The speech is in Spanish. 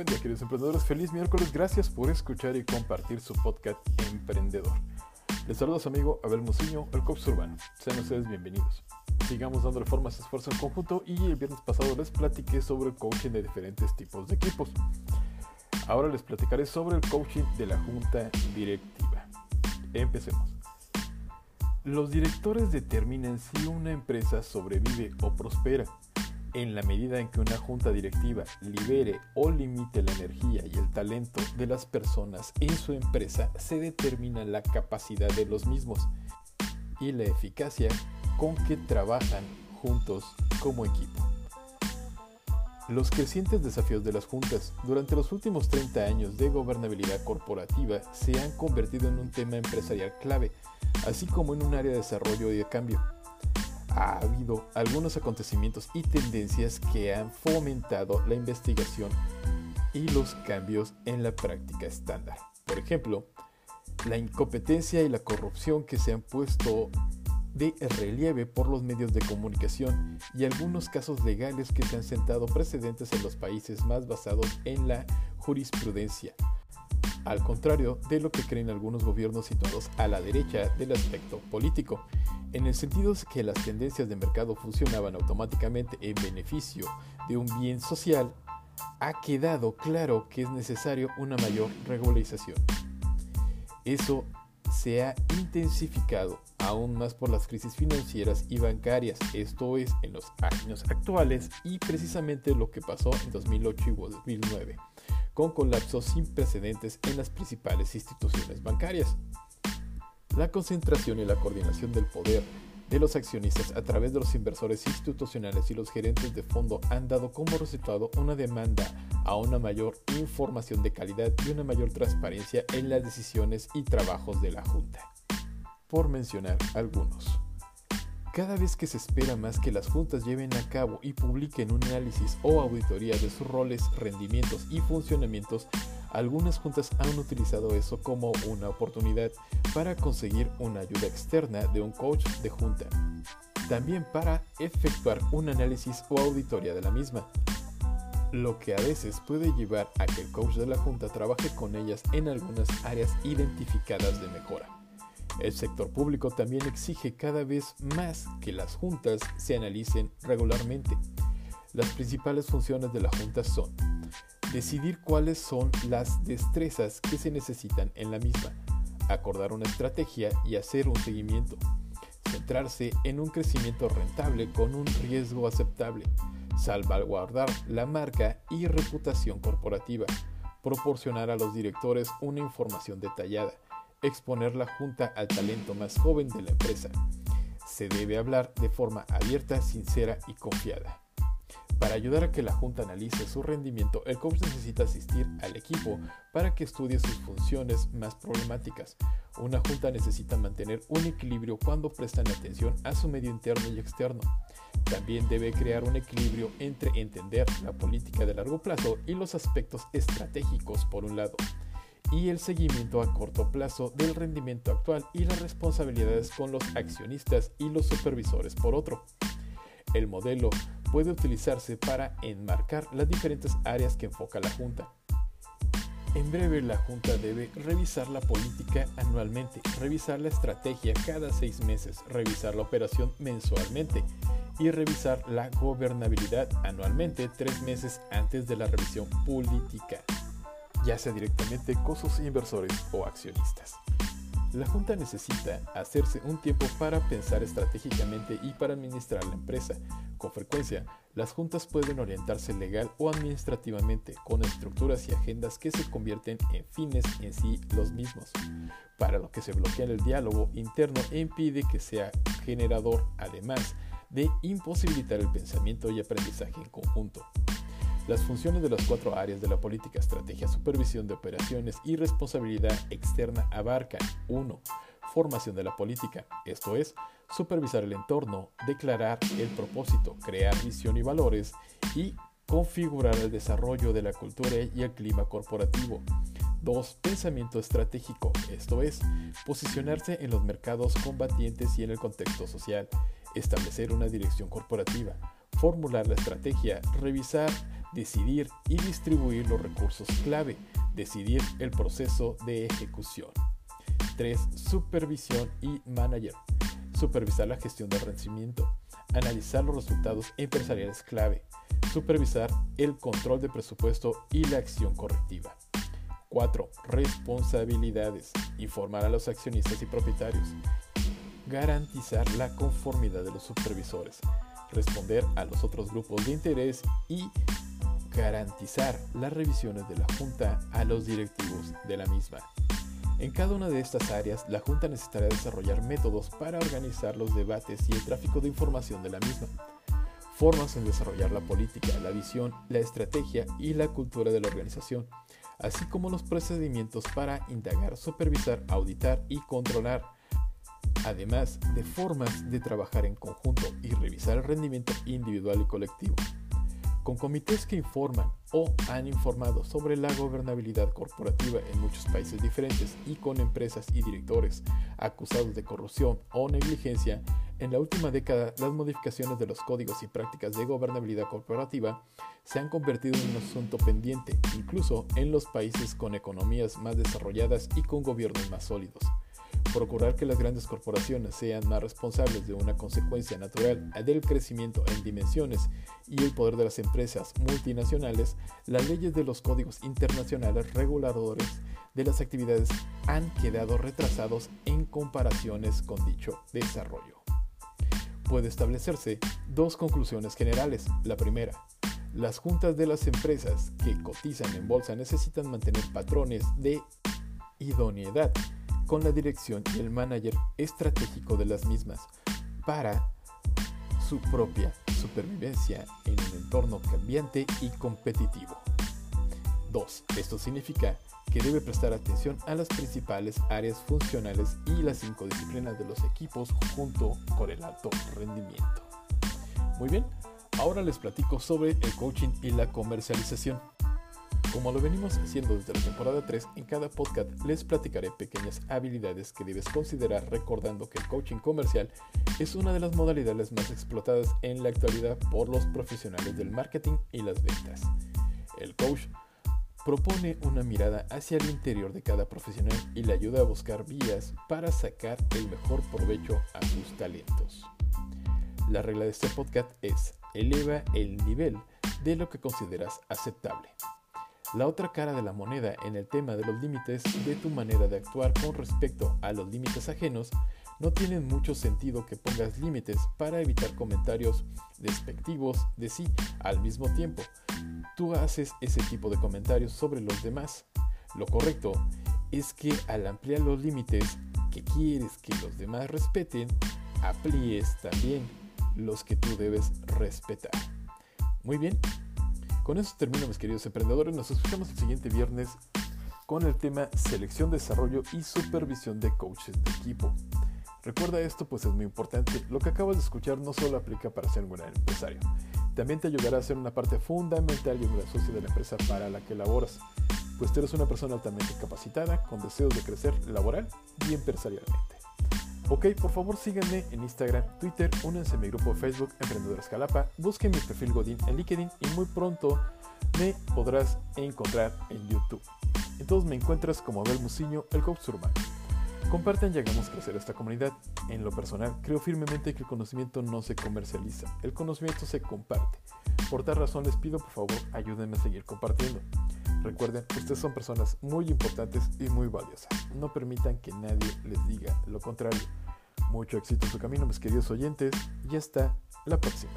Buen día queridos emprendedores, feliz miércoles, gracias por escuchar y compartir su podcast Emprendedor. Les saluda su amigo Abel Muciño, el coach urbano. Sean ustedes bienvenidos. Sigamos dándole forma a este esfuerzo en conjunto y el viernes pasado les platiqué sobre el coaching de diferentes tipos de equipos. Ahora les platicaré sobre el coaching de la junta directiva. Empecemos. Los directores determinan si una empresa sobrevive o prospera en la medida en que una junta directiva libere o limite la energía y el talento de las personas en su empresa, se determina la capacidad de los mismos y la eficacia con que trabajan juntos como equipo. Los crecientes desafíos de las juntas durante los últimos 30 años de gobernabilidad corporativa se han convertido en un tema empresarial clave, así como en un área de desarrollo y de cambio ha habido algunos acontecimientos y tendencias que han fomentado la investigación y los cambios en la práctica estándar. Por ejemplo, la incompetencia y la corrupción que se han puesto de relieve por los medios de comunicación y algunos casos legales que se han sentado precedentes en los países más basados en la jurisprudencia, al contrario de lo que creen algunos gobiernos situados a la derecha del aspecto político en el sentido de que las tendencias de mercado funcionaban automáticamente en beneficio de un bien social, ha quedado claro que es necesario una mayor regularización. Eso se ha intensificado aún más por las crisis financieras y bancarias, esto es en los años actuales y precisamente lo que pasó en 2008 y 2009, con colapsos sin precedentes en las principales instituciones bancarias. La concentración y la coordinación del poder de los accionistas a través de los inversores institucionales y los gerentes de fondo han dado como resultado una demanda a una mayor información de calidad y una mayor transparencia en las decisiones y trabajos de la Junta. Por mencionar algunos. Cada vez que se espera más que las juntas lleven a cabo y publiquen un análisis o auditoría de sus roles, rendimientos y funcionamientos, algunas juntas han utilizado eso como una oportunidad para conseguir una ayuda externa de un coach de junta. También para efectuar un análisis o auditoría de la misma. Lo que a veces puede llevar a que el coach de la junta trabaje con ellas en algunas áreas identificadas de mejora. El sector público también exige cada vez más que las juntas se analicen regularmente. Las principales funciones de la junta son decidir cuáles son las destrezas que se necesitan en la misma, acordar una estrategia y hacer un seguimiento, centrarse en un crecimiento rentable con un riesgo aceptable, salvaguardar la marca y reputación corporativa, proporcionar a los directores una información detallada, exponer la junta al talento más joven de la empresa. Se debe hablar de forma abierta, sincera y confiada. Para ayudar a que la junta analice su rendimiento, el coach necesita asistir al equipo para que estudie sus funciones más problemáticas. Una junta necesita mantener un equilibrio cuando prestan atención a su medio interno y externo. También debe crear un equilibrio entre entender la política de largo plazo y los aspectos estratégicos por un lado, y el seguimiento a corto plazo del rendimiento actual y las responsabilidades con los accionistas y los supervisores por otro. El modelo puede utilizarse para enmarcar las diferentes áreas que enfoca la Junta. En breve, la Junta debe revisar la política anualmente, revisar la estrategia cada seis meses, revisar la operación mensualmente y revisar la gobernabilidad anualmente tres meses antes de la revisión política, ya sea directamente con sus inversores o accionistas. La Junta necesita hacerse un tiempo para pensar estratégicamente y para administrar la empresa. Con frecuencia, las juntas pueden orientarse legal o administrativamente con estructuras y agendas que se convierten en fines en sí los mismos, para lo que se bloquea el diálogo interno e impide que sea generador, además de imposibilitar el pensamiento y aprendizaje en conjunto. Las funciones de las cuatro áreas de la política, estrategia, supervisión de operaciones y responsabilidad externa abarcan 1. Formación de la política, esto es, supervisar el entorno, declarar el propósito, crear visión y valores y configurar el desarrollo de la cultura y el clima corporativo. 2. Pensamiento estratégico, esto es, posicionarse en los mercados combatientes y en el contexto social, establecer una dirección corporativa, formular la estrategia, revisar decidir y distribuir los recursos clave, decidir el proceso de ejecución. 3. Supervisión y manager. Supervisar la gestión del rendimiento, analizar los resultados empresariales clave, supervisar el control de presupuesto y la acción correctiva. 4. Responsabilidades. Informar a los accionistas y propietarios. Garantizar la conformidad de los supervisores. Responder a los otros grupos de interés y garantizar las revisiones de la Junta a los directivos de la misma. En cada una de estas áreas, la Junta necesitará desarrollar métodos para organizar los debates y el tráfico de información de la misma, formas en desarrollar la política, la visión, la estrategia y la cultura de la organización, así como los procedimientos para indagar, supervisar, auditar y controlar, además de formas de trabajar en conjunto y revisar el rendimiento individual y colectivo con comités que informan o han informado sobre la gobernabilidad corporativa en muchos países diferentes y con empresas y directores acusados de corrupción o negligencia, en la última década las modificaciones de los códigos y prácticas de gobernabilidad corporativa se han convertido en un asunto pendiente, incluso en los países con economías más desarrolladas y con gobiernos más sólidos procurar que las grandes corporaciones sean más responsables de una consecuencia natural del crecimiento en dimensiones y el poder de las empresas multinacionales, las leyes de los códigos internacionales reguladores de las actividades han quedado retrasados en comparaciones con dicho desarrollo. Puede establecerse dos conclusiones generales. La primera, las juntas de las empresas que cotizan en bolsa necesitan mantener patrones de idoneidad con la dirección y el manager estratégico de las mismas para su propia supervivencia en un entorno cambiante y competitivo. 2. Esto significa que debe prestar atención a las principales áreas funcionales y las cinco disciplinas de los equipos junto con el alto rendimiento. Muy bien, ahora les platico sobre el coaching y la comercialización. Como lo venimos haciendo desde la temporada 3, en cada podcast les platicaré pequeñas habilidades que debes considerar recordando que el coaching comercial es una de las modalidades más explotadas en la actualidad por los profesionales del marketing y las ventas. El coach propone una mirada hacia el interior de cada profesional y le ayuda a buscar vías para sacar el mejor provecho a sus talentos. La regla de este podcast es eleva el nivel de lo que consideras aceptable. La otra cara de la moneda en el tema de los límites de tu manera de actuar con respecto a los límites ajenos, no tiene mucho sentido que pongas límites para evitar comentarios despectivos de sí al mismo tiempo. Tú haces ese tipo de comentarios sobre los demás. Lo correcto es que al ampliar los límites que quieres que los demás respeten, aplíes también los que tú debes respetar. Muy bien, con eso termino mis queridos emprendedores. Nos escuchamos el siguiente viernes con el tema selección, desarrollo y supervisión de coaches de equipo. Recuerda esto pues es muy importante. Lo que acabas de escuchar no solo aplica para ser un buen empresario. También te ayudará a ser una parte fundamental y un gran socio de la empresa para la que laboras. Pues tú eres una persona altamente capacitada con deseos de crecer laboral y empresarialmente. Ok, por favor síganme en Instagram, Twitter, únanse a mi grupo de Facebook Emprendedores Jalapa, busquen mi perfil Godín en LinkedIn y muy pronto me podrás encontrar en YouTube. Entonces me encuentras como Abel Musiño, el coach urbano. Compartan y hagamos crecer esta comunidad. En lo personal, creo firmemente que el conocimiento no se comercializa, el conocimiento se comparte. Por tal razón les pido por favor ayúdenme a seguir compartiendo. Recuerden, ustedes son personas muy importantes y muy valiosas. No permitan que nadie les diga lo contrario. Mucho éxito en su camino, mis queridos oyentes, y hasta la próxima.